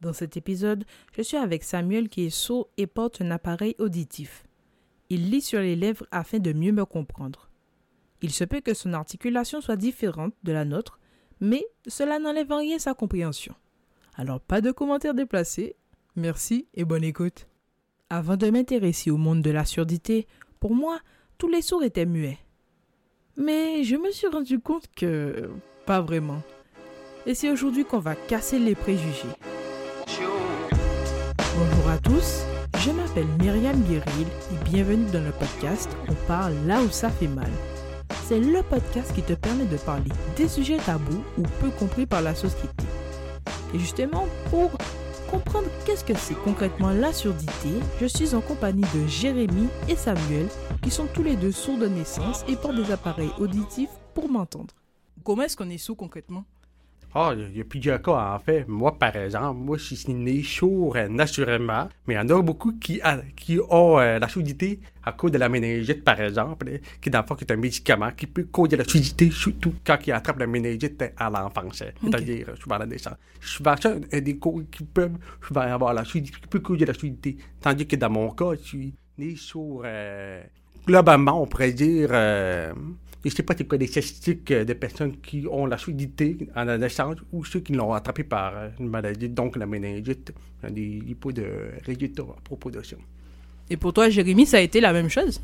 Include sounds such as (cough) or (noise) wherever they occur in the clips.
Dans cet épisode, je suis avec Samuel qui est sourd et porte un appareil auditif. Il lit sur les lèvres afin de mieux me comprendre. Il se peut que son articulation soit différente de la nôtre, mais cela n'enlève en rien sa compréhension. Alors pas de commentaires déplacés. Merci et bonne écoute. Avant de m'intéresser au monde de la surdité, pour moi, tous les sourds étaient muets. Mais je me suis rendu compte que pas vraiment. Et c'est aujourd'hui qu'on va casser les préjugés. À tous, je m'appelle Myriam Guéril et bienvenue dans le podcast On parle là où ça fait mal. C'est le podcast qui te permet de parler des sujets tabous ou peu compris par la société. Et justement, pour comprendre qu'est-ce que c'est concrètement la surdité, je suis en compagnie de Jérémy et Samuel, qui sont tous les deux sourds de naissance et portent des appareils auditifs pour m'entendre. Comment est-ce qu'on est sourd concrètement? Ah, il y a plusieurs cas, en fait. Moi, par exemple, moi, je suis né sourd euh, naturellement, mais il y en a beaucoup qui, qui ont euh, la surdité à cause de la méningite, par exemple, euh, qui, dans le fond, est un médicament qui peut causer la surdité, surtout quand il attrape la méningite à l'enfance, c'est-à-dire souvent à la naissance. Souvent, ça, des cas qui peuvent souvent avoir la surdité, qui peut causer la surdité. Tandis que dans mon cas, je suis né sourd, globalement, on pourrait dire je ne sais pas si quoi des statistiques euh, de personnes qui ont la surdité en la naissance ou ceux qui l'ont attrapé par euh, une maladie, donc la méningite. Il y a des hypos de résultats à propos de ça. Et pour toi, Jérémy, ça a été la même chose?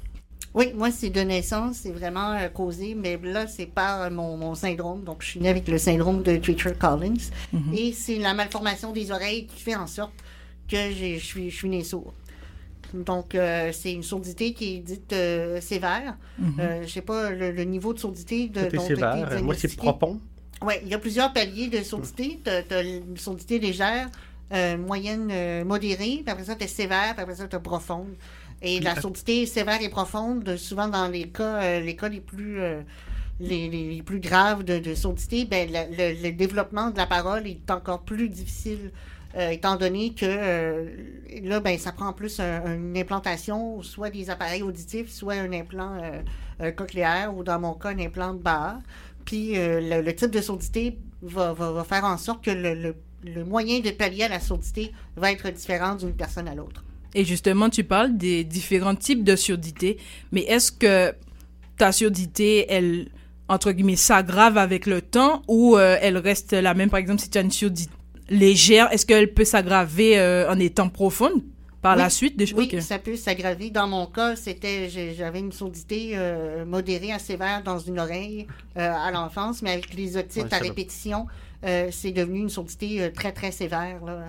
Oui, moi, c'est de naissance, c'est vraiment euh, causé, mais là, c'est par mon, syndrome. Donc, je suis née avec le syndrome de Treacher-Collins. Mhm. Et c'est la malformation des oreilles qui fait en sorte que je suis, je suis née sourde. Donc, euh, c'est une sourdité qui est dite euh, sévère. Mhm. Euh, je ne sais pas le, niveau de sourdité de, dont sévère. Moi, c'est profond. Oui, il y a plusieurs paliers de sourdité. Tu as, une sourdité légère, moyenne, modérée, puis après ça, tu es sévère, puis après ça, tu es profonde. Et la sourdité sévère et profonde, souvent dans les cas, les cas les plus... Les, plus graves de, de sourdité, ben, le, développement de la parole est encore plus difficile euh, étant donné que euh, là, ben, ça prend plus une implantation, soit des appareils auditifs, soit un implant euh, cochléaire, ou dans mon cas, un implant de barre. Puis le, type de sourdité va, faire en sorte que le, moyen de pallier à la sourdité va être différent d'une personne à l'autre. Et justement, tu parles des différents types de surdité, mais est-ce que ta surdité, elle, entre guillemets, s'aggrave avec le temps ou elle reste la même, par exemple, si tu as une surdité légère, est-ce qu'elle peut s'aggraver euh, en étant profonde par la suite? Des... Oui, ça peut s'aggraver. Dans mon cas, c'était j'avais une sourdité euh, modérée à sévère dans une oreille euh, à l'enfance, mais avec les otites à répétition, c'est devenu une sourdité très, très sévère, là,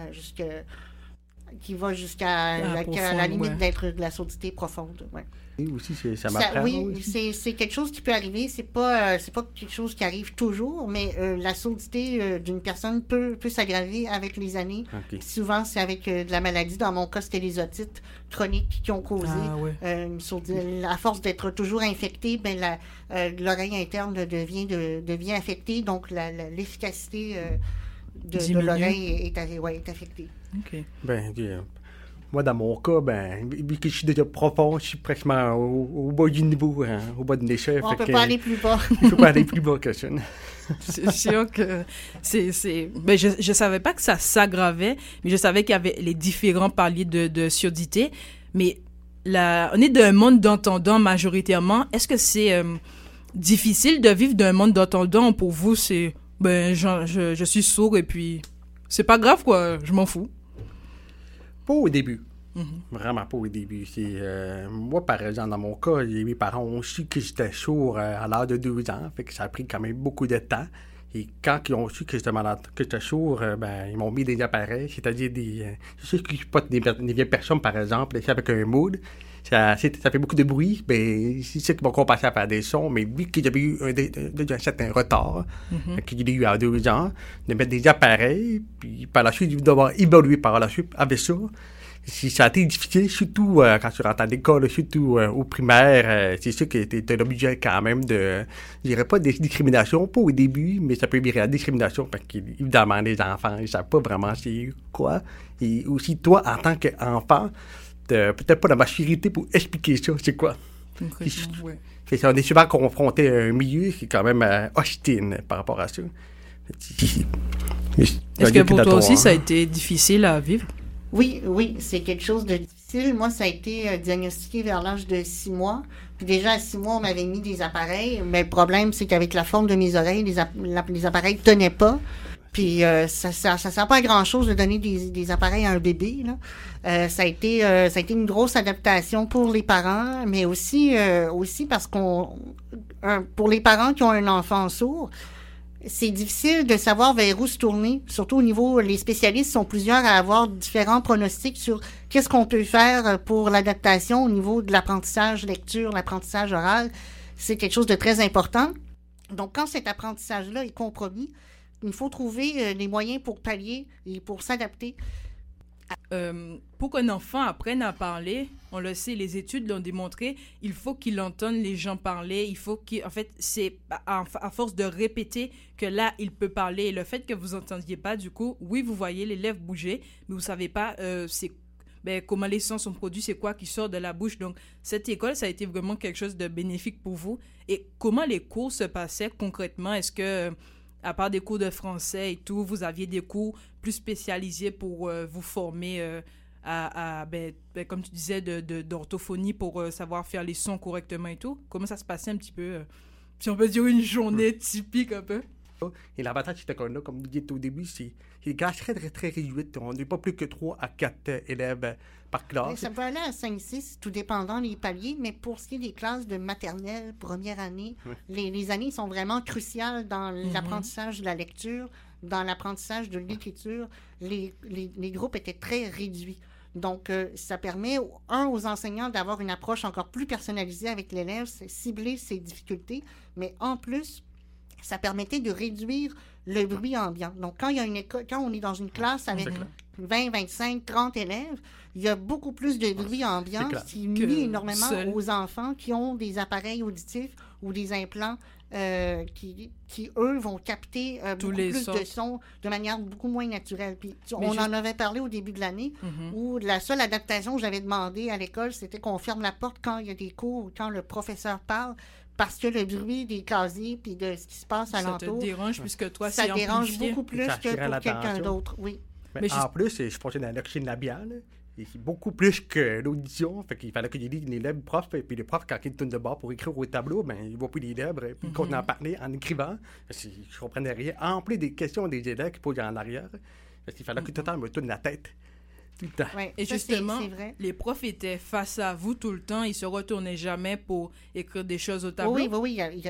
qui va jusqu'à ah, la, limite d'être de la sourdité profonde. Ouais. Oui, aussi, ça. Oui, c'est quelque chose qui peut arriver. C'est pas, euh, c'est pas quelque chose qui arrive toujours, mais euh, la sourdité euh, d'une personne peut, peut s'aggraver avec les années. Souvent, c'est avec de la maladie. Dans mon cas, c'était les otites chroniques qui ont causé ah, une sourdité. À force d'être toujours infectée, ben, l'oreille interne devient, de, devient affectée, donc l'efficacité de, de l'oreille est, est, affectée. OK. Ben, moi, dans mon cas, ben, vu que je suis déjà profond, je suis pratiquement au, bas du niveau, hein, au bas de l'échelle. On ne peut pas aller plus bas. (laughs) Il ne peut pas aller plus bas que ça. c'est sûr que c'est. Ben, je ne savais pas que ça s'aggravait, mais je savais qu'il y avait les différents paliers de, de surdité. Mais la, on est d'un monde d'entendants majoritairement. Est-ce que c'est euh, difficile de vivre d'un monde d'entendants? Pour vous, c'est. Ben, je, je suis sourd et puis. C'est pas grave, quoi. Je m'en fous. Pas au début. Mhm. Vraiment pas au début. Euh, moi, par exemple, dans mon cas, mes parents ont su que j'étais sourd euh, à l'âge de 12 ans. Fait que ça a pris quand même beaucoup de temps. Et quand ils ont su que j'étais malade, que j'étais sourd, euh, ben, ils m'ont mis des appareils, c'est-à-dire des. je sais que je pas des, des, vieilles personnes, par exemple, avec un mood. Ça, ça, fait beaucoup de bruit. Ben, c'est ça qui m'ont commencé à faire des sons. Mais vu que j'avais eu un, un, certain retard, mm qu'il y a eu à deux ans, de mettre des appareils, puis par la suite, devoir évoluer par la suite avec ça. Si ça a été difficile, surtout euh, quand tu rentres à l'école, surtout euh, au primaire, euh, c'est sûr que tu es obligé quand même de, je dirais pas des discriminations, pas au début, mais ça peut virer à discrimination parce qu'évidemment, les enfants, ils savent pas vraiment c'est quoi. Et aussi, toi, en tant qu'enfant, peut-être pas la maturité pour expliquer ça, c'est quoi? Ouais. on est souvent confronté à un milieu qui est quand même hostile par rapport à ça. Est-ce que pour toi aussi, ça a été difficile à vivre? Oui, oui, c'est quelque chose de difficile. Moi, ça a été euh, diagnostiqué vers l'âge de six mois. Puis déjà, à six mois, on m'avait mis des appareils. Mais le problème, c'est qu'avec la forme de mes oreilles, les, appareils ne tenaient pas. Puis euh, ça ne sert pas à grand-chose de donner des, appareils à un bébé. Euh, ça, a été, ça a été une grosse adaptation pour les parents, mais aussi, aussi parce qu'on... pour les parents qui ont un enfant sourd, c'est difficile de savoir vers où se tourner, surtout au niveau, les spécialistes sont plusieurs à avoir différents pronostics sur qu'est-ce qu'on peut faire pour l'adaptation au niveau de l'apprentissage lecture, l'apprentissage oral. C'est quelque chose de très important. Donc, quand cet apprentissage-là est compromis, il faut trouver euh, les moyens pour pallier et pour s'adapter euh, pour qu'un enfant apprenne à parler, on le sait, les études l'ont démontré, il faut qu'il entende les gens parler, il faut qu'il... En fait, c'est à, force de répéter que là, il peut parler. Et le fait que vous entendiez pas, du coup, oui, vous voyez les lèvres bouger, mais vous savez pas euh, c'est ben, comment les sons sont produits, c'est quoi qui sort de la bouche. Donc, cette école, ça a été vraiment quelque chose de bénéfique pour vous. Et comment les cours se passaient concrètement? Est-ce que à part des cours de français et tout, vous aviez des cours plus spécialisés pour euh, vous former euh, à, ben, ben, comme tu disais, d'orthophonie de, pour euh, savoir faire les sons correctement et tout. Comment ça se passait un petit peu, si on peut dire une journée typique un peu? Et l'avantage de cette école-là, comme vous dites au début, c'est les classes très, très, très réduites. On n'est pas plus que 3 à 4 élèves par classe. ça peut aller à 5-6, tout dépendant des paliers, mais pour ce qui est des classes de maternelle, première année, les, années sont vraiment cruciales dans mhm. l'apprentissage de la lecture, dans l'apprentissage de l'écriture. Les, les, groupes étaient très réduits. Donc, euh, ça permet, un, aux enseignants d'avoir une approche encore plus personnalisée avec l'élève, cibler ses difficultés, mais en plus, ça permettait de réduire le bruit ambiant. Donc, quand, il y a une école, quand on est dans une classe avec 20, 25, 30 élèves, il y a beaucoup plus de bruit ambiant qui nuit énormément aux enfants qui ont des appareils auditifs ou des implants euh, qui, qui, eux, vont capter euh, beaucoup plus de sons de manière beaucoup moins naturelle. Puis, on en avait parlé au début de l'année, mhm. où la seule adaptation que j'avais demandé à l'école, c'était qu'on ferme la porte quand il y a des cours, quand le professeur parle, parce que le bruit des casiers puis de ce qui se passe alentour. Ça te dérange puisque toi, Ça dérange beaucoup plus que pour quelqu'un d'autre, oui. Mais, en plus, je pensais dans l'origine labiale, c'est beaucoup plus que l'audition. Fait qu'il fallait qu'il ait des élèves profs, et puis les profs, quand ils tournent de bord pour écrire au tableau, ben, ils ne voient plus les lèvres, et puis ils continuent à parler en écrivant. Je ne comprenais rien. En plus des questions des élèves qui posent en arrière, il fallait que tout le temps me tourne la tête et justement, les profs étaient face à vous tout le temps. Ils se retournaient jamais pour écrire des choses au tableau. Oui, oui, oui.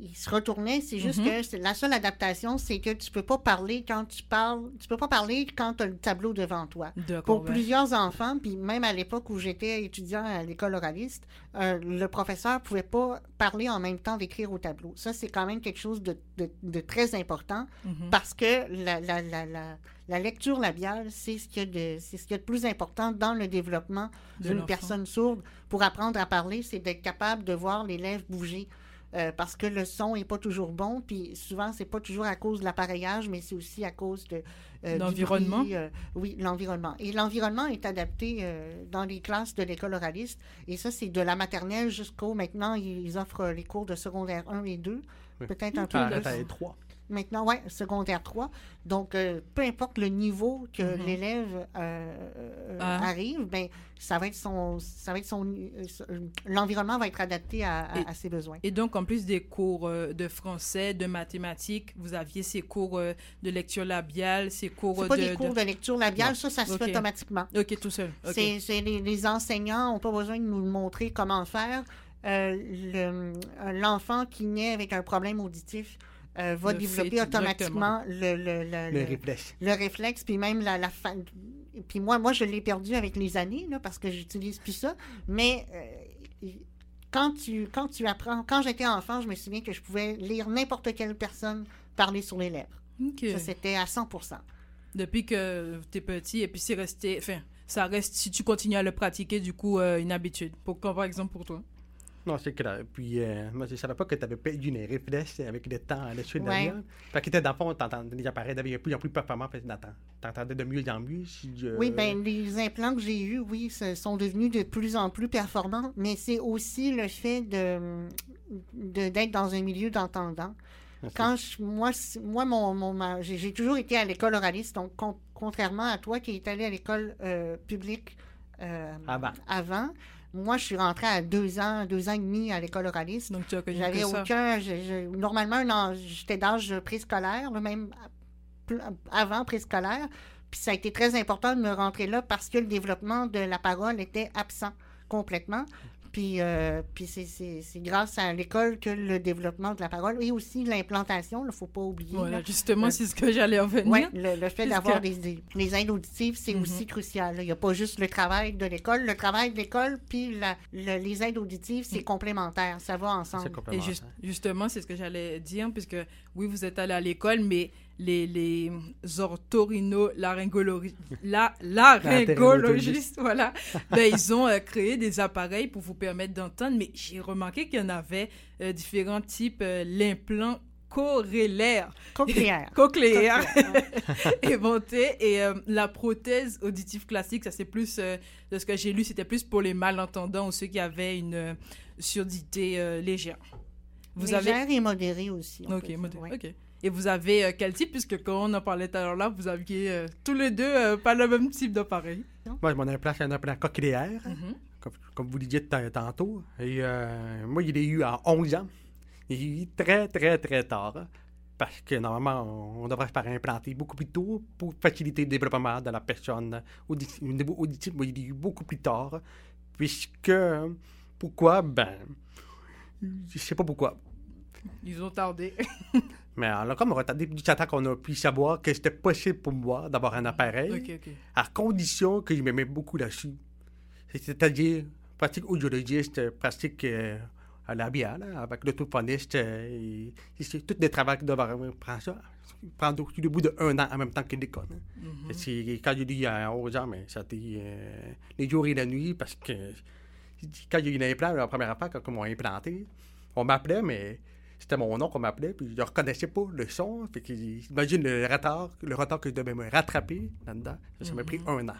Ils se retournaient. C'est juste mm-hmm. que la seule adaptation, c'est que tu peux pas parler quand tu parles. Tu peux pas parler quand tu as le tableau devant toi. Pour plusieurs enfants, puis même à l'époque où j'étais étudiant à l'école oraliste, euh, le professeur pouvait pas parler en même temps d'écrire au tableau. Ça, c'est quand même quelque chose de, de, très important mm-hmm. parce que la, la, la, la la lecture labiale, c'est ce qu'il y, a de, plus important dans le développement d'une personne sourde. Pour apprendre à parler, c'est d'être capable de voir les lèvres bouger. Euh, parce que le son n'est pas toujours bon, puis souvent, c'est pas toujours à cause de l'appareillage, mais c'est aussi à cause de euh, l'environnement. Euh, oui, l'environnement. Et l'environnement est adapté dans les classes de l'école oraliste, et ça, c'est de la maternelle jusqu'au maintenant, ils offrent les cours de secondaire 1 et 2, peut-être un peu plus. 3 maintenant, oui, secondaire 3. Donc, euh, peu importe le niveau que mhm. l'élève euh, euh, ah. arrive, ben, ça va être son, ça va être son, l'environnement va être adapté à, ses besoins. Et donc, en plus des cours de français, de mathématiques, vous aviez ces cours de lecture labiale, ces cours de... pas des cours de, lecture labiale, ça, ça se fait automatiquement. OK, tout seul. C'est, les, les, enseignants n'ont pas besoin de nous montrer comment faire. l'enfant qui naît avec un problème auditif, euh, va développer automatiquement le, le, le, réflexe. Le réflexe, puis même la, la fin. Puis moi, moi, je l'ai perdu avec les années, là, parce que j'utilise plus ça. Mais euh, quand, tu, quand tu apprends, quand j'étais enfant, je me souviens que je pouvais lire n'importe quelle personne parler sur les lèvres. Ça, c'était à 100 Depuis que tu es petit, et puis c'est resté. Enfin, ça reste, si tu continues à le pratiquer, du coup, euh, une habitude. Pour, par exemple, pour toi? Non, c'est clair. Puis, euh, moi, je savais pas que tu avais les réflexes avec le temps à la suite de ouais. Fait que, dans le fond, les appareils devenaient plus en plus performants. Tu entendais de mieux en mieux. Oui, ben les implants que j'ai eus, oui, sont devenus de plus en plus performants. Mais c'est aussi le fait de d'être dans un milieu d'entendants. Quand je- moi, moi mon, mon- j'ai toujours été à l'école oraliste, donc con- contrairement à toi qui est allé à l'école euh, publique euh, avant, moi, je suis rentrée à deux ans, deux ans et demi à l'école oraliste. Donc tu as connu J'avais aucun. je- je- normalement, j'étais d'âge préscolaire, même avant préscolaire. Puis ça a été très important de me rentrer là parce que le développement de la parole était absent complètement. Puis, euh, puis c'est- c'est c'est grâce à l'école que le développement de la parole et aussi l'implantation, il ne faut pas oublier. Voilà, là. justement, c'est ce que j'allais en venir. Oui, le, le fait d'avoir des, des- les aides auditives, c'est Mhm. aussi crucial. là. Il n'y a pas juste le travail de l'école. Le travail de l'école puis la- le- les aides auditives, c'est complémentaire. Ça va C'est ensemble. Et justement, c'est ce que j'allais dire, puisque oui, vous êtes allé à l'école, mais les, les orthorhino laryngologistes, (laughs) la, laryngologistes, voilà, (laughs) ben, ils ont euh, créé des appareils pour vous permettre d'entendre, mais j'ai remarqué qu'il y en avait euh, différents types, euh, l'implant corélaire, (laughs) Cochléaire. cochléaire, Cochléaire. inventé, et euh, la prothèse auditive classique, ça c'est plus, euh, de ce que j'ai lu, c'était plus pour les malentendants ou ceux qui avaient une euh, surdité euh, légère. Vous avez Légère et modérée aussi. Ok, dire, modé- ouais. ok. Et vous avez euh, quel type, puisque quand on en parlait tout à l'heure là, vous aviez euh, tous les deux euh, pas le même type d'appareil. Moi, mon implant, c'est un implant cochléaire, Mhm. comme, comme vous disiez tantôt. Et moi, il l'ai eu à 11 ans. Il l'ai eu très, très, très tard. hein, Parce que normalement, on, on devrait se faire implanter beaucoup plus tôt pour faciliter le développement de la personne audi- au niveau auditif. Moi, il l'ai eu beaucoup plus tard. Puisque, pourquoi? Ben, je sais pas pourquoi. Ils ont tardé. (laughs) Mais on a comme retardé temps qu'on a pu savoir que c'était possible pour moi d'avoir un appareil. à condition que je mette beaucoup là-dessus. C'est-à-dire, pratique audiologiste, pratique euh, à labiale, hein, avec l'autophoniste, euh, c'est tout le travail qui doit prendre ça. Prendre au le bout de un an en même temps que l'école. hein. Mhm. C'est- Quand j'ai dit à 11 ans, mais ça a été euh, les jours et la nuit parce que quand j'ai eu l'implant, la première fois, quand on m'a implanté, on m'appelait, mais c'était mon nom qu'on m'appelait, puis je ne reconnaissais pas le son. Fait imagine le retard, le retard que je devais me rattraper là-dedans. Ça m'a pris un an.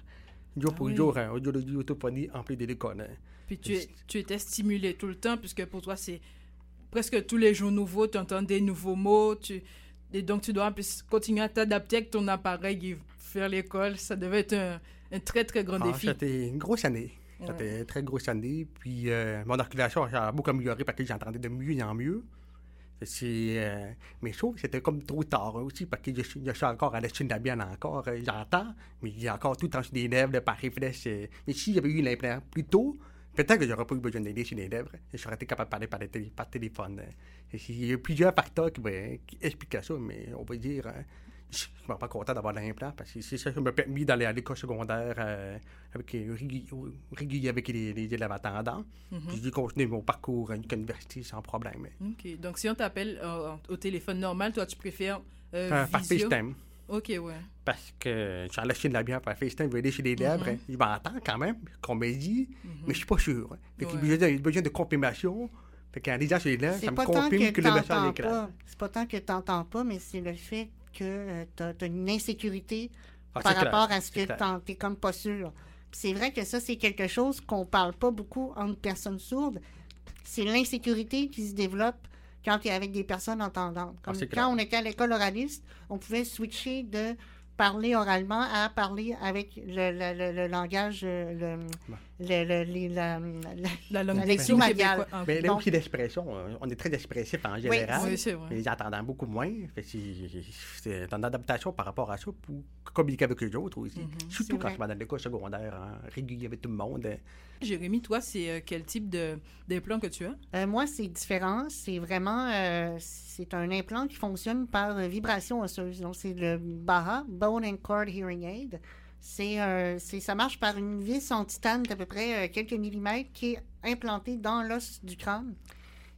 Jour Ah pour oui. jour, hein, audiologie, autophonie, en plus de l'école. hein. Puis tu, es- tu étais stimulé tout le temps, puisque pour toi, c'est presque tous les jours nouveaux, tu entends des nouveaux mots, tu... et donc tu dois continuer à t'adapter avec ton appareil et faire l'école. Ça devait être un, un très, très grand Ah, défi. C'était une grosse année. Ouais. C'était une très grosse année. Puis euh, mon articulation a beaucoup amélioré parce que j'entendais de mieux en mieux. Euh, mais je trouve que c'était comme trop tard hein, aussi parce que je, suis- je suis encore à la labiale encore. euh, j'entends, mais il y a encore tout le temps sur les lèvres, par réflexe. euh, mais si j'avais eu l'implant plus tôt, peut-être que j'aurais pas eu besoin d'aider sur les lèvres. Et j'aurais été capable de parler par, télé- par téléphone. Et il y a plusieurs facteurs qui, ben, expliquent ça, mais on va dire. euh, je suis vraiment pas content d'avoir l'implant parce que c'est ça qui m'a permis d'aller à l'école secondaire euh, avec, euh, régulier avec les, les élèves attendants. Mhm. Puis J'ai continué mon parcours à l'université sans problème. Ok, donc si on t'appelle euh, au téléphone normal, toi, tu préfères euh, Euh, par visio? FaceTime. Ok, ouais. Parce que suis la Chine de la bière par FaceTime, je vais aller chez les lèvres. Mhm. hein. Je m'entends quand même qu'on me dit, mais je suis pas sûr. hein. Fait qu'il Ouais. y a besoin- il y a besoin de confirmation. Fait qu'en lisant chez les lèvres, ça me pas tant confirme que que, le message est. C'est pas tant que tu n'entends pas, mais c'est le fait que tu as, une insécurité Ah, par clair, rapport à ce que tu comme pas sûr. C'est vrai que ça, c'est quelque chose qu'on parle pas beaucoup entre personnes sourdes. C'est l'insécurité qui se développe quand tu es avec des personnes entendantes. Comme Ah, c'est quand clair. on était à l'école oraliste, on pouvait switcher de parler oralement à parler avec le, le- le- le langage, euh, le, le- le- les- la- la- La langue Mais là aussi d'expression, euh, on est très expressif en général. Oui, c'est vrai. Mais les entendant beaucoup moins. Fait que c'est- une adaptation par rapport à ça pour communiquer avec eux autres aussi. Mhm. Surtout C'est quand vrai. je vais dans l'école secondaire, hein, régulier avec tout le monde. Jérémy, toi, c'est euh, quel type d'implant que tu as? Euh, moi, c'est différent. C'est vraiment, euh, c'est un implant qui fonctionne par vibration osseuse. Donc, c'est le BAHA, Bone and Cord Hearing Aid. C'est, ça marche par une vis en titane d'à peu près quelques millimètres qui est implantée dans l'os du crâne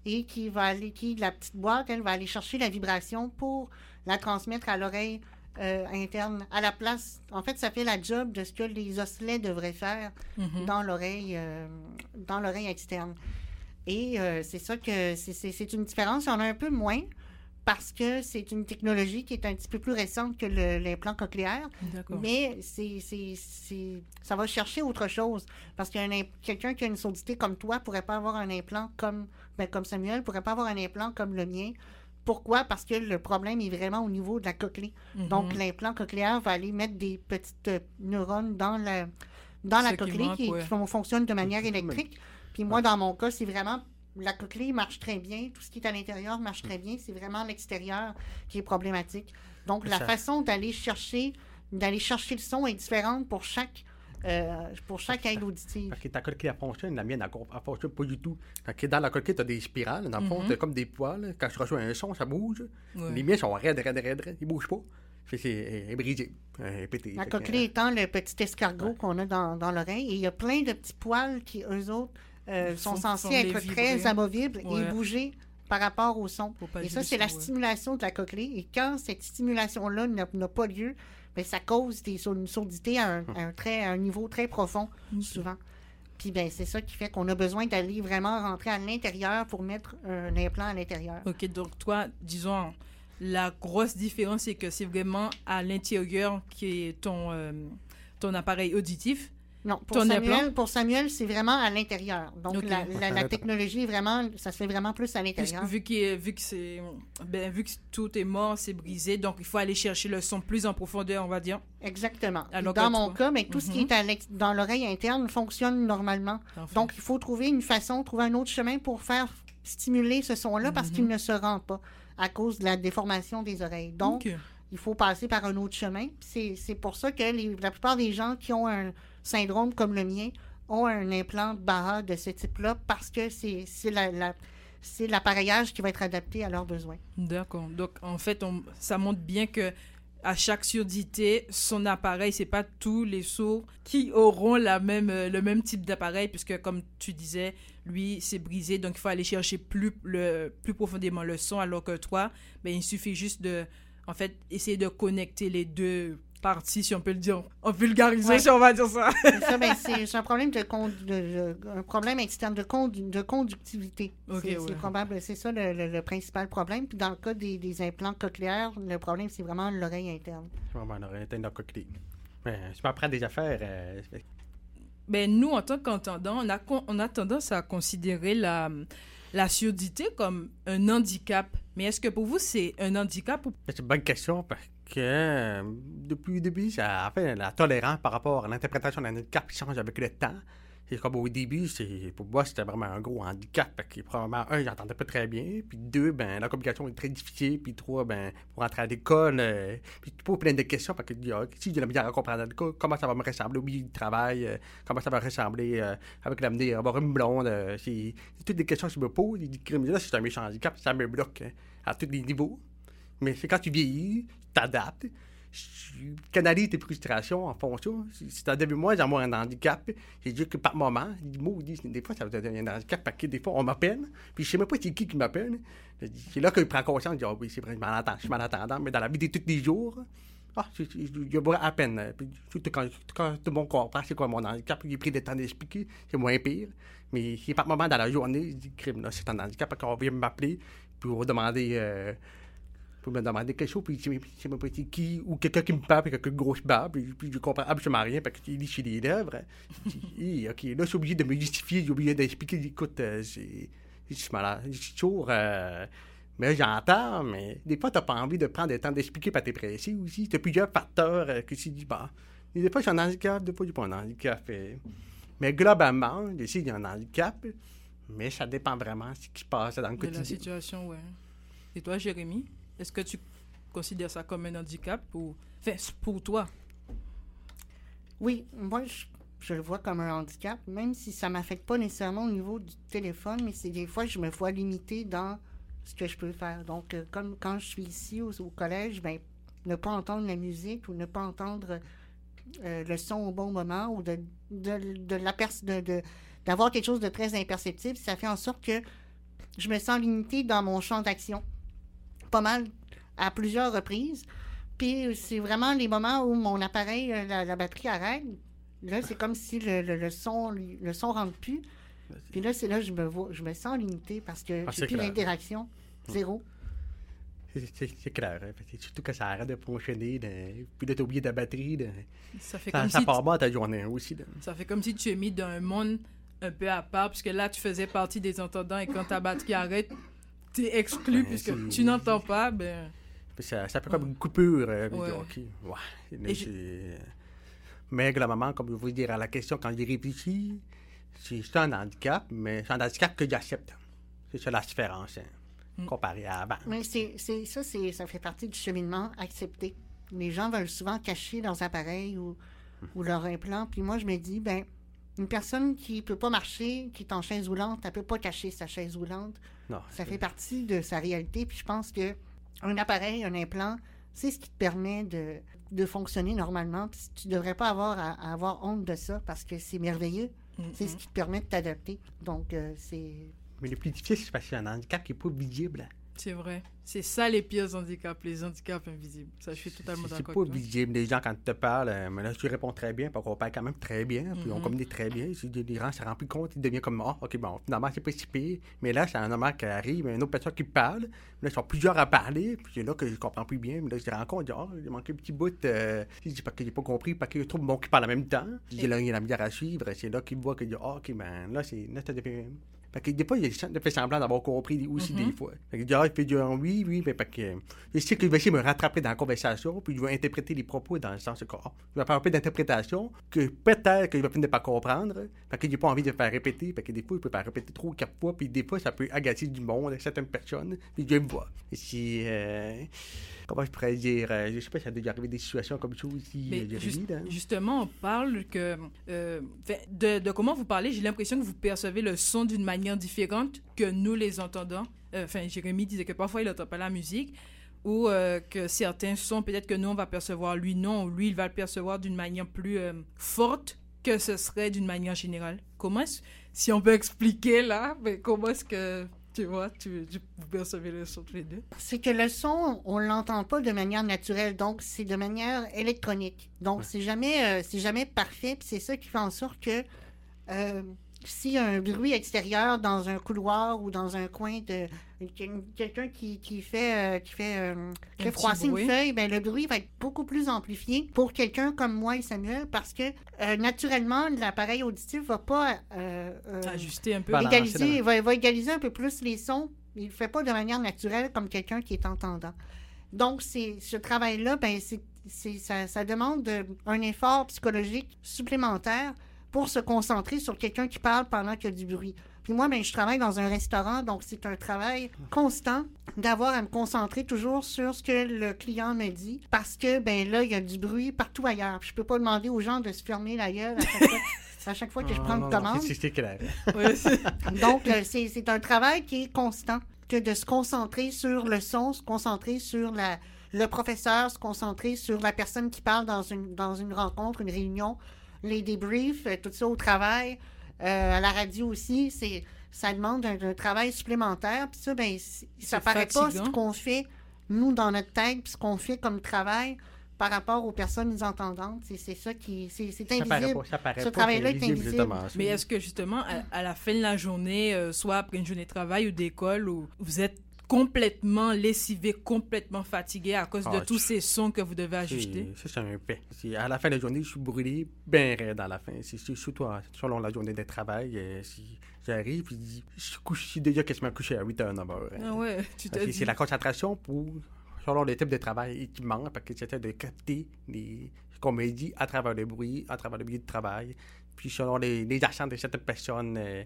et qui va aller, qui, la petite boîte, elle va aller chercher la vibration pour la transmettre à l'oreille euh, interne, à la place. En fait, ça fait la job de ce que les osselets devraient faire Mhm. dans l'oreille euh, dans l'oreille externe. Et euh, c'est ça que c'est- c'est c'est une différence. Il y en a un peu moins parce que c'est une technologie qui est un petit peu plus récente que l'implant cochléaire, mais c'est c'est- c'est- ça va chercher autre chose. Parce imp- quelqu'un qui a une surdité comme toi pourrait pas avoir un implant comme, ben, comme Samuel, pourrait pas avoir un implant comme le mien Pourquoi? Parce que le problème est vraiment au niveau de la cochlée. Donc, Mhm. l'implant cochléaire va aller mettre des petites euh, neurones dans la, dans la Ce qui cochlée manque, qui, ouais. qui fon- fonctionnent de manière électrique. Puis moi, dans mon cas, c'est vraiment la cochlée marche très bien. Tout ce qui est à l'intérieur marche très bien. C'est vraiment l'extérieur qui est problématique. Donc, la Ça- façon d'aller chercher, d'aller chercher le son est différente pour chaque, euh, pour chaque aide auditive. Parce que ta coquille, elle fonctionne, la mienne, elle, elle fonctionne pas du tout. Que dans la coquille, tu as des spirales. Dans le fond, t'as comme des poils. Quand je reçois un son, ça bouge. Ouais. Les miens sont raides, raides, raides, raides. Ils bougent pas. C'est est brisé. Est pété. La coquelée étant le petit escargot Ouais. qu'on a dans, dans l'oreille. Et il y a plein de petits poils qui, eux autres, euh, sont censés être vibrer. très amovibles Ouais. et bouger par rapport au son. Et ça, c'est la ouais. stimulation de la cochlée. Et quand cette stimulation-là n'a n'a pas lieu, ben, ça cause des, une sourdité à un, à un très, à un niveau très profond, souvent. Puis ben, c'est ça qui fait qu'on a besoin d'aller vraiment rentrer à l'intérieur pour mettre un implant à l'intérieur. Ok, donc toi, disons, la grosse différence, c'est que c'est vraiment à l'intérieur qui est ton, euh, ton appareil auditif. Non, pour Samuel, pour Samuel, c'est vraiment à l'intérieur. Donc, la, la- la technologie, vraiment, ça se fait vraiment plus à l'intérieur. vu, est- vu, que c'est, ben, vu que tout est mort, c'est brisé, donc il faut aller chercher le son plus en profondeur, on va dire. Exactement. Alors dans que mon toi- cas, mais tout ce qui Mhm. est à l'ex- dans l'oreille interne fonctionne normalement. Enfin. Donc, il faut trouver une façon, trouver un autre chemin pour faire stimuler ce son-là parce qu'il ne se rend pas à cause de la déformation des oreilles. Donc, il faut passer par un autre chemin. C'est c'est pour ça que les- la plupart des gens qui ont un syndrome comme le mien ont un implant Baha de ce type-là parce que c'est la- la- c'est l'appareillage qui va être adapté à leurs besoins. D'accord. Donc, en fait, ça montre bien que à chaque surdité, son appareil, c'est pas tous les sourds qui auront la même, euh, le même type d'appareil, puisque comme tu disais, lui, c'est brisé, donc il faut aller chercher plus, le, plus profondément le son, alors que toi, ben, il suffit juste de, en fait, essayer de connecter les deux parties, si on peut le dire, en vulgarisant, Ouais. si on va dire ça. C'est ça, ben, c'est c'est un problème de, con- de- de- un problème externe de, condu- de conductivité. Ok, c'est ouais. c'est probable, c'est ça le, le- le principal problème. Puis dans le cas des, des implants cochléaires, le problème c'est vraiment l'oreille interne. C'est vraiment une oreille interne de la coquille. Mais je m'apprends des affaires. euh, Ben, nous, en tant qu'entendants, on a, con- on a tendance à considérer la, la surdité comme un handicap. Mais est-ce que pour vous, c'est un handicap ou... C'est une bonne question parce que euh, depuis le début, ça fait la tolérance par rapport à l'interprétation d'un handicap qui change avec le temps. Et comme au début, c'est pour moi, c'était vraiment un gros handicap. Que probablement, un, j'entendais pas très bien. Puis deux, ben, la communication est très difficile. Puis trois, ben, pour entrer à l'école, euh, puis tu plein de questions parce que ah, si j'ai la misère à comprendre l'école, comment ça va me ressembler au milieu du travail, euh, comment ça va ressembler euh, avec l'avenir, avoir une blonde. euh, c'est toutes des questions que je me pose. Là, c'est un méchant handicap, ça me bloque hein, à tous les niveaux. Mais c'est quand tu vieillis, tu t'adaptes. Tu canalises tes frustrations en fonction. Si t'as début moi, j'ai un handicap, j'ai dit que par moment, des fois, ça devenir un handicap parce que des fois, on m'appelle, puis je sais même pas c'est qui qui m'appelle. C'est là que je prends conscience, je dis, ah oui, c'est vrai, je m'en attends, je suis malentendant, mais dans la vie de tous les jours, ah, je, je, vois à peine. Puis, surtout quand, quand tout le monde c'est quoi mon handicap, j'ai pris le temps d'expliquer, c'est moins pire. Mais c'est par moment dans la journée, je dis, là, c'est un handicap, parce qu'on vient m'appeler, puis on va demander. euh, pour me demander quelque chose, puis je sais- je même pas c'est qui, ou quelqu'un qui me parle, puis quelqu'un de grosse barbe, puis, puis je comprends absolument rien, parce qu'il lit chez les lèvres. Je dis, (laughs) Hi, ok, là, je suis obligé de me justifier, j'ai oublié d'expliquer, écoute, euh, je suis malade, je suis toujours, euh, mais j'entends, mais des fois, t'as pas envie de prendre le temps d'expliquer, parce que t'es pressé aussi, t'as plusieurs facteurs euh, que tu dis, bah, des fois, j'ai un handicap, des fois, j'ai pas un handicap. euh. mais globalement, je sais qu'il y a un handicap, mais ça dépend vraiment de ce qui se passe dans le de la quotidien. situation, ouais. Et toi, Jérémy, est-ce que tu considères ça comme un handicap c'est pour toi? Oui, moi, je, le vois comme un handicap, même si ça m'affecte pas nécessairement au niveau du téléphone, mais c'est des fois, je me vois limité dans ce que je peux faire. Donc, euh, comme quand je suis ici au, collège, ben, ne pas entendre la musique ou ne pas entendre euh, le son au bon moment ou de, de, de- d'avoir quelque chose de très imperceptible, ça fait en sorte que je me sens limitée dans mon champ d'action. Pas mal à plusieurs reprises. Puis c'est vraiment les moments où mon appareil, euh, la, la batterie arrête. Là, c'est comme si le, le, le son le son rentre plus. Puis là, c'est là que je me vois, je me sens limitée parce que Ah, j'ai c'est plus d'interaction. Zéro. C'est- clair. hein. Surtout que ça arrête de fonctionner. de- Puis là, t'as oublié ta batterie. de- Ça fait, Ça, comme ça si part mal ta journée aussi. là. ça fait comme si tu es mis dans un monde un peu à part, puisque là, tu faisais partie des entendants et quand ta batterie arrête, tu es exclu puisque tu n'entends pas. Ben, Ça, ça fait comme une coupure. euh, Ouais. je ouais. Mais globalement, comme je vous dire à la question, quand j'ai réfléchi, c'est c'est un handicap, mais c'est un handicap que j'accepte. C'est ça la différence, hein, Mm. comparé à avant. Mais c'est, c'est- ça, c'est, ça fait partie du cheminement accepté. Les gens veulent souvent cacher leurs appareils ou, ou leurs implants. Puis moi, je me dis, ben, une personne qui peut pas marcher, qui est en chaise roulante, elle peut pas cacher sa chaise roulante. Non, Ça fait partie de sa réalité. Puis je pense que un appareil, un implant, c'est ce qui te permet de, de fonctionner normalement. Puis tu devrais pas avoir à, à avoir honte de ça parce que c'est merveilleux. C'est ce qui te permet de t'adapter. Donc, euh, c'est. Mais le plus difficile, c'est parce que c'est un handicap qui n'est pas visible. C'est vrai. C'est ça les pires handicaps, les handicaps invisibles. Ça, je suis totalement C'est c'est d'accord pas visible. Les gens, quand ils te parlent, euh, mais là, tu réponds très bien, parce qu'on parle quand même très bien, puis on Mhm. communique très bien. Si les gens se rendent plus compte, ils deviennent comme, ah, OK, bon, finalement, c'est pas si pire. Mais là, c'est un homme qui arrive, une autre personne qui parle. Là, ils sont plusieurs à parler, puis c'est là que je comprends plus bien. Mais là, je les rencontre, je dis, ah, il manque un petit bout. Euh... Je dis, parce que j'ai pas compris, parce que je trouve bon qui parle en même temps. Je dis, là, il y a la misère à suivre. C'est là qu'il voit que, ah, OK, ben, là, c'est, là, ça devient. Parce que des fois, il fait semblant d'avoir compris aussi des fois. Fait que, ah, il fait du ah, oui, oui, mais parce que je sais qu'il va essayer de me rattraper dans la conversation, puis il va interpréter les propos dans le sens que, ah, il va faire un peu d'interprétation que peut-être qu'il va finir par comprendre, parce qu'il n'a pas envie de faire répéter, parce que des fois, il peut faire répéter trop quatre fois, puis des fois, ça peut agacer du monde, certaines personnes, puis je le vois. Et si, euh, comment je pourrais dire, euh, je sais pas si ça a déjà arrivé des situations comme ça aussi, Mais euh, justement, on parle que euh, fait, de, de comment vous parlez, j'ai l'impression que vous percevez le son d'une manière différente que nous les entendants. Euh, Enfin, Jérémy disait que parfois il n'entend pas la musique ou euh, que certains sons, peut-être que nous on va percevoir, lui non, ou lui il va le percevoir d'une manière plus euh, forte que ce serait d'une manière générale. Comment est-ce, si on peut expliquer là, mais comment est-ce que tu vois, tu, tu- vous percevez le son tous les deux? C'est que le son, on l'entend pas de manière naturelle, donc c'est de manière électronique. Donc c'est jamais, euh, c'est jamais parfait, puis c'est ça qui fait en sorte que euh, s'il y a un bruit extérieur dans un couloir ou dans un coin de quel- quelqu'un qui, qui fait euh, qui fait, euh, qui petit froisser une feuille, ben le bruit va être beaucoup plus amplifié pour quelqu'un comme moi et Samuel parce que euh, naturellement l'appareil auditif va pas euh, euh, Ajuster un peu. Égaliser, va, va égaliser un peu plus les sons. Il ne fait pas de manière naturelle comme quelqu'un qui est entendant. Donc, c'est, ce travail-là, ben, c'est, c'est- ça, ça demande de- un effort psychologique supplémentaire pour se concentrer sur quelqu'un qui parle pendant qu'il y a du bruit. Puis moi, ben, je travaille dans un restaurant, donc c'est un travail constant d'avoir à me concentrer toujours sur ce que le client me dit parce que ben là, il y a du bruit partout ailleurs. Puis je peux pas demander aux gens de se fermer la gueule à chaque fois, (laughs) à chaque fois que je prends une commande. c'est- clair. (laughs) Donc, euh, c'est c'est un travail qui est constant, que de se concentrer sur le son, se concentrer sur la, le professeur, se concentrer sur la personne qui parle dans une, dans une rencontre, une réunion, les débriefs, euh, tout ça au travail, euh, à la radio aussi. C'est ça demande un, un travail supplémentaire. Puis ça, ben, c'est- ça paraît pas ce qu'on fait, nous, dans notre tête, puis ce qu'on fait comme travail par rapport aux personnes entendantes. C'est ça qui... C'est c'est Ça paraît invisible. pas, ça paraît Ce pas, travail-là est visible, invisible. justement, Mais est-ce que justement, à, à la fin de la journée, euh, soit après une journée de travail ou d'école, où vous êtes complètement lessivé, complètement fatigué à cause de Ah, tous ces sons que vous devez ajuster? C'est- un fait. C'est- À la fin de la journée, je suis brûlé, bien raide à la fin. Surtout à- selon la journée de travail. euh, si j'arrive, je dis, je suis couché- je suis déjà quasiment couché à 8h, 9h. Ah ouais, (laughs) tu te C'est la concentration pour, selon le type de travail qui manque, parce que c'était de capter les comédies à travers le bruit, à travers le milieu de travail, puis selon les, les accents de certaines personnes. euh,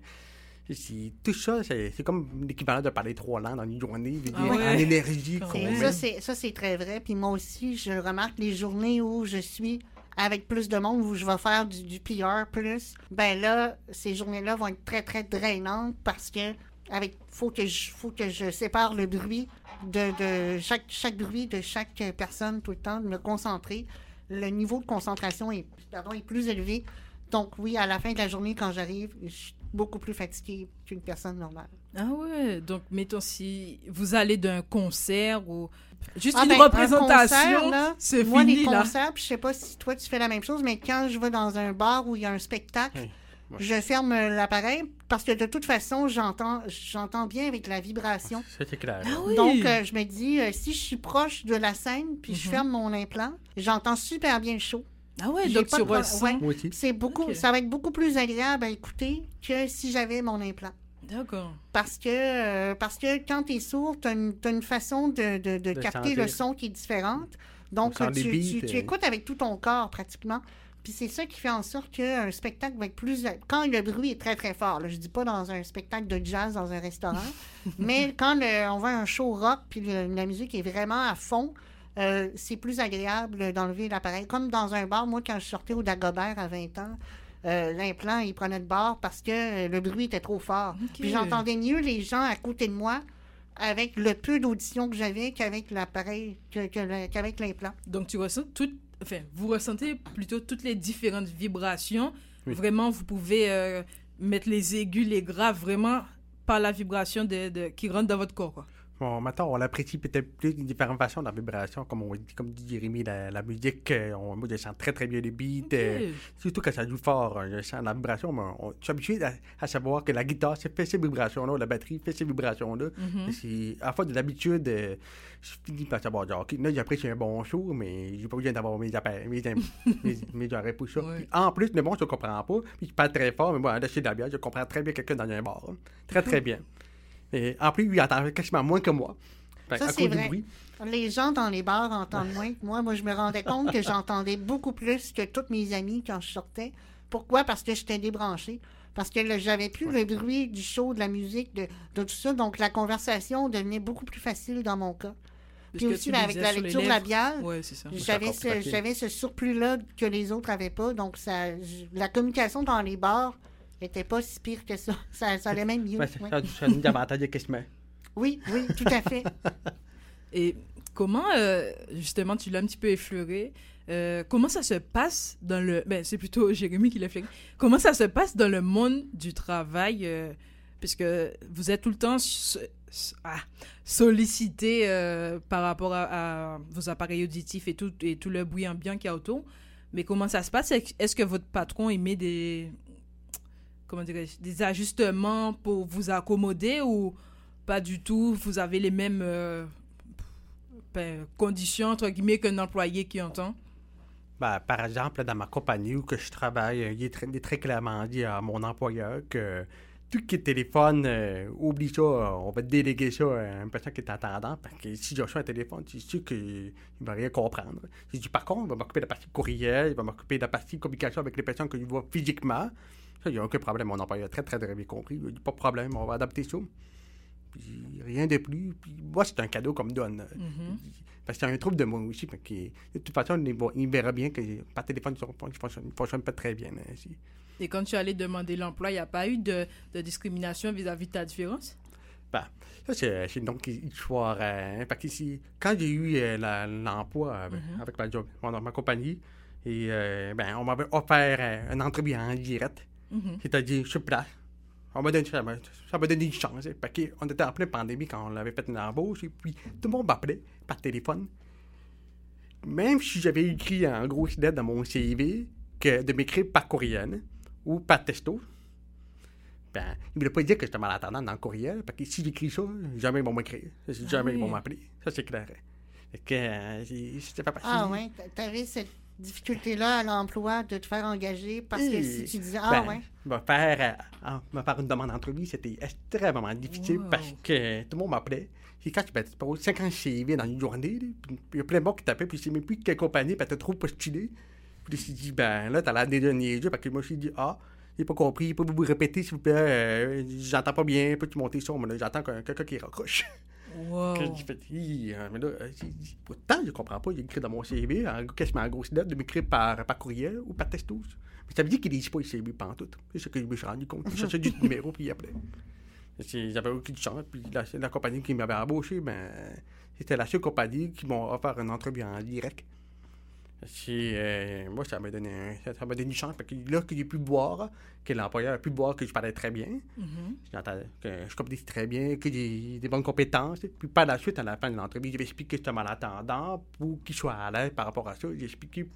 tout ça, c'est c'est comme l'équivalent de parler trois langues dans une journée, Ah dire, ouais. en énergie. Ça, c'est, ça, c'est très vrai. Puis moi aussi, je remarque les journées où je suis avec plus de monde, où je vais faire du, du PR plus. Ben là, ces journées-là vont être très, très drainantes parce que avec faut que je faut que je sépare le bruit de, de chaque, chaque bruit de chaque personne tout le temps, de me concentrer. Le niveau de concentration est, pardon, est plus élevé. Donc oui, à la fin de la journée, quand j'arrive, je suis beaucoup plus fatiguée qu'une personne normale. Ah ouais, donc mettons si vous allez d'un concert ou juste Ah une ben, un représentation, c'est Moi, fini les là. concerts, puis je sais pas si toi tu fais la même chose, mais quand je vais dans un bar où il y a un spectacle, Oui, ouais. je ferme l'appareil parce que de toute façon, j'entends j'entends bien avec la vibration. Ça, c'est clair. Ah oui. Donc, euh, je me dis, euh, si je suis proche de la scène, puis je Mhm. ferme mon implant, j'entends super bien le show. Ah ouais, donc tu ressens. ouais. C'est beaucoup, ça va être beaucoup plus agréable à écouter que si j'avais mon implant. D'accord. Parce que, euh, parce que quand tu es sourd, tu as, une façon de, de, de De capter le son qui est différente. Donc, tu, les beats, tu- tu euh. écoutes avec tout ton corps pratiquement. Puis c'est ça qui fait en sorte qu'un spectacle va être plus. Quand le bruit est très, très fort, là, je dis pas dans un spectacle de jazz dans un restaurant, (laughs) mais quand le- on va à un show rock puis le- la musique est vraiment à fond, euh, c'est plus agréable d'enlever l'appareil. Comme dans un bar, moi, quand je sortais au Dagobert à 20 ans, euh, l'implant, il prenait le bar parce que euh, le bruit était trop fort. Puis j'entendais mieux les gens à côté de moi avec le peu d'audition que j'avais qu'avec l'appareil, que- que le- qu'avec l'implant. Donc, tu ressens toutes, enfin, vous ressentez plutôt toutes les différentes vibrations. Oui. Vraiment, vous pouvez euh, mettre les aigus, les graves, vraiment par la vibration de, de- qui rentre dans votre corps. Quoi. Bon, maintenant, on apprécie peut-être plus une différentes façons de la vibration, comme on dit, comme dit Jérémy, la, la musique, euh, on, moi, je sens très très bien les beats, euh, surtout quand ça joue fort, euh, je sens la vibration, mais on, je suis habitué à, à savoir que la guitare c'est fait ces vibrations-là, la batterie fait ces vibrations-là. Et C'est à fois de l'habitude, euh, je finis par savoir, genre, ok, là, j'apprécie un bon show, mais j'ai pas besoin d'avoir mes appareils, mes, (laughs) mes, mes oreilles pour ça. Puis en plus, le bon, je comprends pas, puis je parle très fort, mais moi, là, chez de la bière, je comprends très bien quelqu'un dans un bar, hein. très très bien. Et en plus, il entend quasiment moins que moi. Fait, Ça, à c'est cause du vrai. bruit. Les gens dans les bars entendent moins que moi. Moi, je me rendais compte que j'entendais beaucoup plus que tous mes amis quand je sortais. Pourquoi? Parce que j'étais débranché. Parce que là, j'avais plus le bruit du show, de la musique, de, de tout ça. Donc, la conversation devenait beaucoup plus facile dans mon cas. Puis aussi, ben, avec la lecture labiale, Ouais, j'avais ce, surplus-là que les autres n'avaient pas. Donc, ça, la communication dans les bars n'était pas si pire que ça. (laughs) Ça, ça allait même mieux. Ouais, ça, ouais. ça, ça nous avantage quasiment. Oui, oui, tout à fait. (laughs) Et comment, euh, justement, tu l'as un petit peu effleuré, euh, comment ça se passe dans le... Ben, c'est plutôt (laughs) Jérémy qui l'a effleuré. Comment ça se passe dans le monde du travail, euh, puisque vous êtes tout le temps so- ah, sollicité euh, par rapport à, à vos appareils auditifs et tout, et tout le bruit ambiant qu'il y a autour. Mais comment ça se passe? Est-ce que votre patron il met des... Comment? Des ajustements pour vous accommoder ou pas du tout? Vous avez les mêmes... euh, ben, conditions, entre guillemets, qu'un employé qui entend? Ben, par exemple, dans ma compagnie où que je travaille, il est très, clairement dit à mon employeur que tout qui est téléphone, euh, oublie ça, on va déléguer ça à une personne qui est attendant. Parce que si j'ai un téléphone, c'est sûr qu'il ne va rien comprendre. J'ai dit, par contre, il va m'occuper de la partie courriel, il va m'occuper de la partie communication avec les personnes que je vois physiquement. Ça, il n'y a aucun problème. Mon employeur a très, très, très bien compris. Il a dit, pas de problème, on va adapter ça. Puis rien de plus. Puis moi, c'est un cadeau qu'on me donne. Mhm. Parce qu'il y a un trouble de moi aussi. que, de toute façon, il, va- il verra bien que par téléphone, il ne fonctionne, pas très bien. hein. Et quand tu allais demander l'emploi, il n'y a pas eu de, de discrimination vis-à-vis de ta différence? Ben, ça, c'est c'est donc une histoire. parce que si- quand j'ai eu euh, la- l'emploi avec, avec ma, job- mon- ma compagnie, et, euh, ben, on m'avait offert euh, une entrevue en direct. Mhm. C'est-à-dire, sur place. On m'a donné, ça m'a donné une chance. hein, parce qu'on était en pleine pandémie quand on avait fait une embauche. Et puis, tout le monde m'appelait par téléphone. Même si j'avais écrit en grosse lettre dans mon CV que de m'écrire par courriel ou par texto, ben, il ne voulait pas dire que j'étais malentendant dans le courriel. Parce que si j'écris ça, jamais ils vont m'écrire. Jamais ils vont m'appeler. Ça, c'est clair. Fait que, euh, c'est- c'était pas facile. Ah ouais, t'avais cette difficulté-là à l'emploi de te faire engager parce que si tu disais ah ben, ouais, Me faire, euh, me faire une demande d'entrevue, c'était extrêmement difficile Wow. parce que tout le monde m'appelait. Et quand tu ben, poses 50 CV dans une journée, il y a plein de monde qui t'appellent, puis je sais même plus quelle compagnie, puis t'as trop postulé. Puis je me suis dit, ben là, t'as l'air déjà niaiseux, parce que moi, je me suis dit, ah, j'ai pas compris, pas vous répéter, s'il vous plaît, euh, j'entends pas bien, peux-tu monter ça, mais là, j'entends que- quelqu'un qui raccroche. (laughs) Wow. Que j'ai fait, euh, mais là, euh, pourtant, je comprends pas. Il écrit dans mon CV, en, quasiment en grosse lettre, de m'écrire par, par courriel ou par texto. Mais ça veut dire qu'il lit pas le CV pantoute. C'est ce que je me suis rendu compte. Il cherchait le numéro, puis il appelait. J'avais aucune chance. Puis la, la compagnie qui m'avait embauché, ben, c'était la seule compagnie qui m'a offert une entrevue en direct. Euh, moi, ça m'a donné, un- ça, m'a donné une chance. Parce que là, que j'ai pu boire, que l'employeur a pu boire que je parlais très bien. Mhm. J'entends que je communique très bien, que j'ai des bonnes compétences. Puis par la suite, à la fin de l'entrevue, j'ai expliqué que j'étais malentendant pour qu'il soit à l'aise par rapport à ça. J'ai expliqué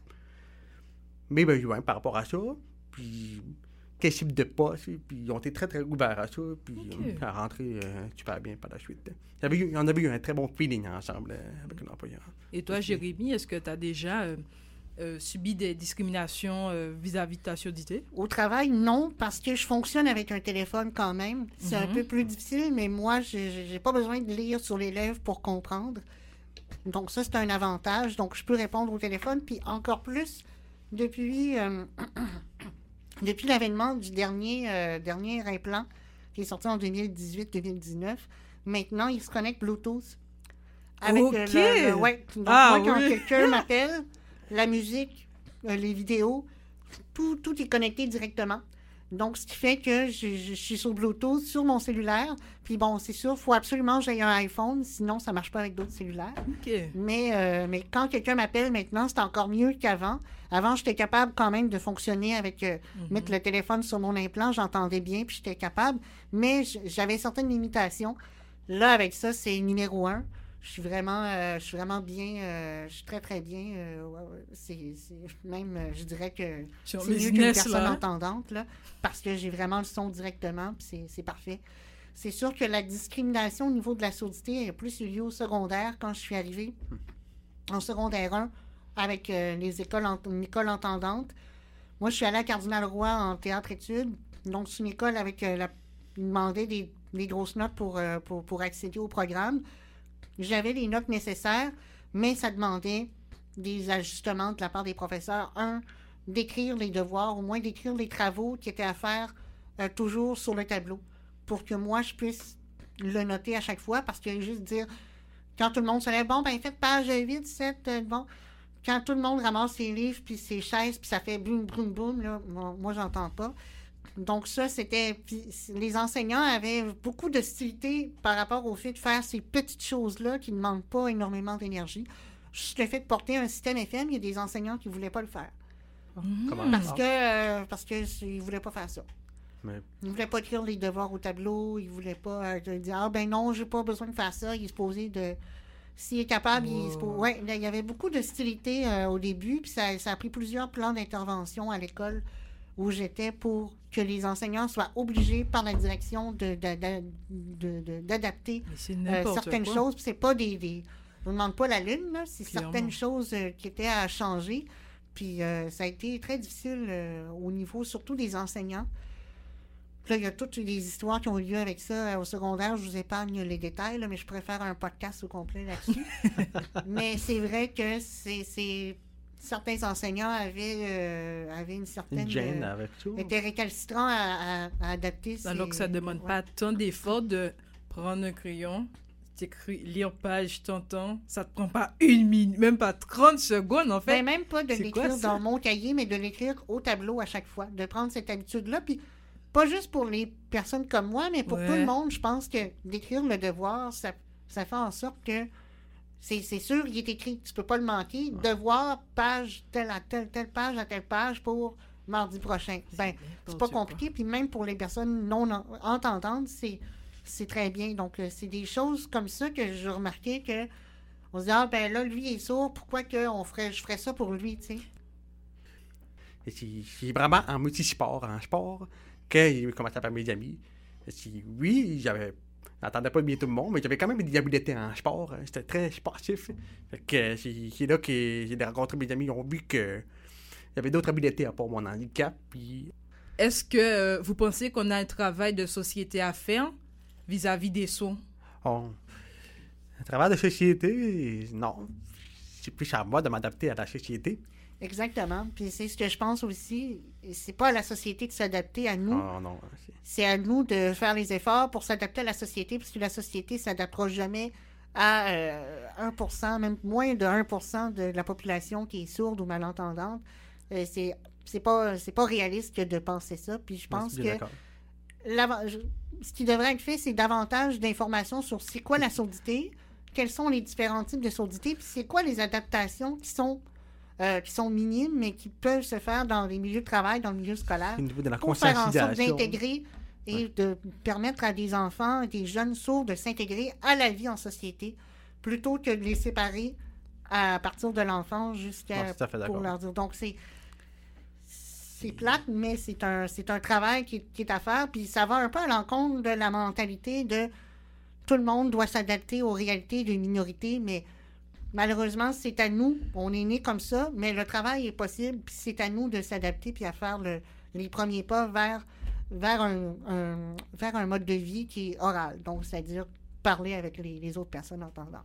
mes besoins par rapport à ça. Puis quel type de poste. Puis ils ont été très, très ouverts à ça. Puis Ok. euh, à rentrer euh, super bien par la suite. Avait eu- on avait eu un très bon feeling ensemble euh, avec l'employeur. Et toi. Jérémy, est-ce que tu as déjà euh, euh, subi des discriminations euh, vis-à-vis de ta surdité? Au travail, non, parce que je fonctionne avec un téléphone quand même. C'est un Mhm. peu plus difficile, mais moi, j'ai j'ai pas besoin de lire sur les lèvres pour comprendre. Donc ça, c'est un avantage. Donc je peux répondre au téléphone, puis encore plus depuis, euh, (clears throat) depuis l'avènement du dernier, euh, dernier implant qui est sorti en 2018-2019. Maintenant, il se connecte Bluetooth. Avec euh, Ok. le- le- ouais. Donc Ah, moi, quand oui. quelqu'un (laughs) m'appelle, la musique, euh, les vidéos, tout, tout est connecté directement. Donc, ce qui fait que je, je- je suis sur Bluetooth sur mon cellulaire. Puis bon, c'est sûr, il faut absolument que j'aie un iPhone, sinon ça ne marche pas avec d'autres cellulaires. OK. Mais, euh, mais quand quelqu'un m'appelle maintenant, c'est encore mieux qu'avant. Avant, j'étais capable quand même de fonctionner avec euh, mettre le téléphone sur mon implant, j'entendais bien, puis j'étais capable. Mais j'avais certaines limitations. Là, avec ça, c'est numéro un. Je suis vraiment, euh, je suis vraiment bien, euh, je suis très très bien. euh, ouais, c'est, même, je dirais que c'est mieux qu'une personne là. entendante, là, parce que j'ai vraiment le son directement, puis c'est, parfait. C'est sûr que la discrimination au niveau de la surdité a plus eu lieu au secondaire quand je suis arrivée en secondaire 1 avec les écoles, en, une école entendante. Moi, je suis allée à Cardinal-Roy en théâtre-études. Donc, c'est une école avec la... Ils demandaient des, des grosses notes pour, pour, pour accéder au programme. J'avais les notes nécessaires, mais ça demandait des ajustements de la part des professeurs. Un, d'écrire les devoirs, au moins d'écrire les travaux qui étaient à faire euh, toujours sur le tableau pour que moi, je puisse le noter à chaque fois parce que juste dire, quand tout le monde se lève, bon, ben faites page 8, 7, euh, bon. Quand tout le monde ramasse ses livres, puis ses chaises, puis ça fait boum, boum, boum, là, moi, moi, j'entends pas. Donc ça, c'était... puis les enseignants avaient beaucoup d'hostilité par rapport au fait de faire ces petites choses-là qui ne demandent pas énormément d'énergie. Juste le fait de porter un système FM, il y a des enseignants qui ne voulaient pas le faire. Comment Parce que euh, parce que c'est- ils voulaient pas faire ça. mais- Ils voulaient pas écrire les devoirs au tableau. Ils voulaient pas euh, dire ah ben non, j'ai pas besoin de faire ça. Il est supposé de s'il est capable, il est supposé- ouais, là, il y avait beaucoup d'hostilité euh, au début, puis ça, ça a pris plusieurs plans d'intervention à l'école où j'étais pour que les enseignants soient obligés par la direction de- de- de- de- de- d'adapter c'est euh, certaines quoi. choses. C'est pas des, des on ne demande pas la lune. C'est certaines choses euh, qui étaient à changer. Puis euh, ça a été très difficile au niveau surtout des enseignants. Puis Là, il y a toutes les histoires qui ont eu lieu avec ça au secondaire. Je vous épargne les détails, là, mais je faire un podcast au complet là-dessus. (laughs) mais c'est vrai que c'est- certains enseignants avaient, euh, avaient une certaine... Une gêne euh, avec ça. étaient récalcitrants à, à- à adapter Alors que ça demande ouais. pas tant d'effort de prendre un crayon, t'écris, lire page, t'entends. Ça te prend pas une minute, même pas 30 secondes en fait. Ben, même pas de l'écrire dans mon cahier, mais de l'écrire au tableau à chaque fois. De prendre cette habitude-là. Puis, pas juste pour les personnes comme moi, mais pour tout le monde, je pense que d'écrire le devoir, ça, ça fait en sorte que c'est sûr, il est écrit. Tu peux pas le manquer. Devoir, page, telle à telle, telle page à telle page pour mardi prochain. Ben, c'est pas compliqué. Puis même pour les personnes non en- entendantes, c'est c'est très bien. Donc, euh, c'est des choses comme ça que je remarquais que on se dit, ah ben là, lui il est sourd, pourquoi que on ferait, je ferais ça pour lui, tu sais? C'est vraiment en multisport, en sport, qu'il commençait à faire mes amis. Oui, j'avais. J'entendais pas bien tout le monde, mais j'avais quand même des habiletés en sport. hein. C'était très sportif. Fait que euh, c'est c'est là que j'ai rencontré mes amis. Ils ont vu que j'avais d'autres habiletés à part mon handicap. Puis Est-ce que euh, vous pensez qu'on a un travail de société à faire vis-à-vis des soins? On... à travers la société, non. C'est plus à moi de m'adapter à la société. Exactement. Puis c'est ce que je pense aussi. C'est pas à la société de s'adapter à nous. Oh, non. c'est- C'est à nous de faire les efforts pour s'adapter à la société, parce que la société s'adaptera jamais à euh, 1%, même moins de 1% de la population qui est sourde ou malentendante. Euh, c'est c'est pas c'est pas réaliste que de penser ça. Puis je pense que je- ce qui devrait être fait, c'est davantage d'informations sur c'est quoi la surdité, quels sont les différents types de surdité, puis c'est quoi les adaptations qui sont, euh, qui sont minimes, mais qui peuvent se faire dans les milieux de travail, dans le milieu scolaire, Au niveau de la pour faire en sorte d'intégrer et de permettre à des enfants, des jeunes sourds de s'intégrer à la vie en société, plutôt que de les séparer à partir de l'enfance jusqu'à pour leur dire. Donc c'est c'est plate, mais c'est un, c'est un travail qui, qui est à faire. Puis ça va un peu à l'encontre de la mentalité de tout le monde doit s'adapter aux réalités d'une minorité, mais Malheureusement, c'est à nous. On est né comme ça, mais le travail est possible, puis c'est à nous de s'adapter puis à faire le, les premiers pas vers, vers, un, un- vers un mode de vie qui est oral. Donc, c'est-à-dire parler avec les, les autres personnes entendantes.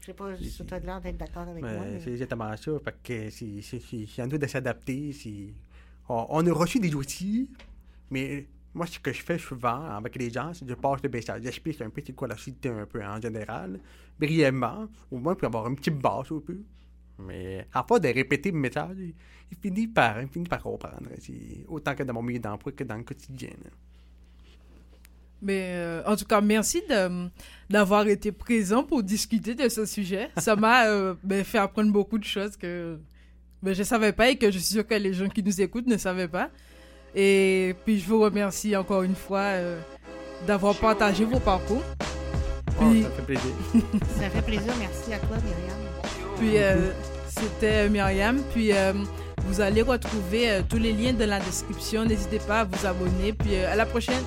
Je sais pas si tu as l'air d'être d'accord avec moi. Mais c'est exactement ça. Fait que c'est, c'est, c'est, c'est à nous de s'adapter. on a reçu des outils, mais moi, ce que je fais souvent avec les gens, c'est que je passe le message. J'explique un peu c'est quoi la société un peu en général, brièvement, au moins pour avoir une petite base un peu. Mais à part de répéter le message, il, finit par, il finit par comprendre. Autant que dans mon milieu d'emploi que dans le quotidien. Mais euh, en tout cas, merci d'avoir été présent pour discuter de ce sujet. Ça m'a (laughs) euh, ben, fait apprendre beaucoup de choses que ben, je ne savais pas et que je suis sûre que les gens qui nous écoutent ne savaient pas. Et puis, je vous remercie encore une fois euh, d'avoir partagé vos parcours. Oh, ça fait plaisir. (laughs) Ça fait plaisir. Merci à toi, Myriam. Puis euh, c'était Myriam. Puis euh, vous allez retrouver euh, tous les liens dans la description. N'hésitez pas à vous abonner. Puis euh, à la prochaine.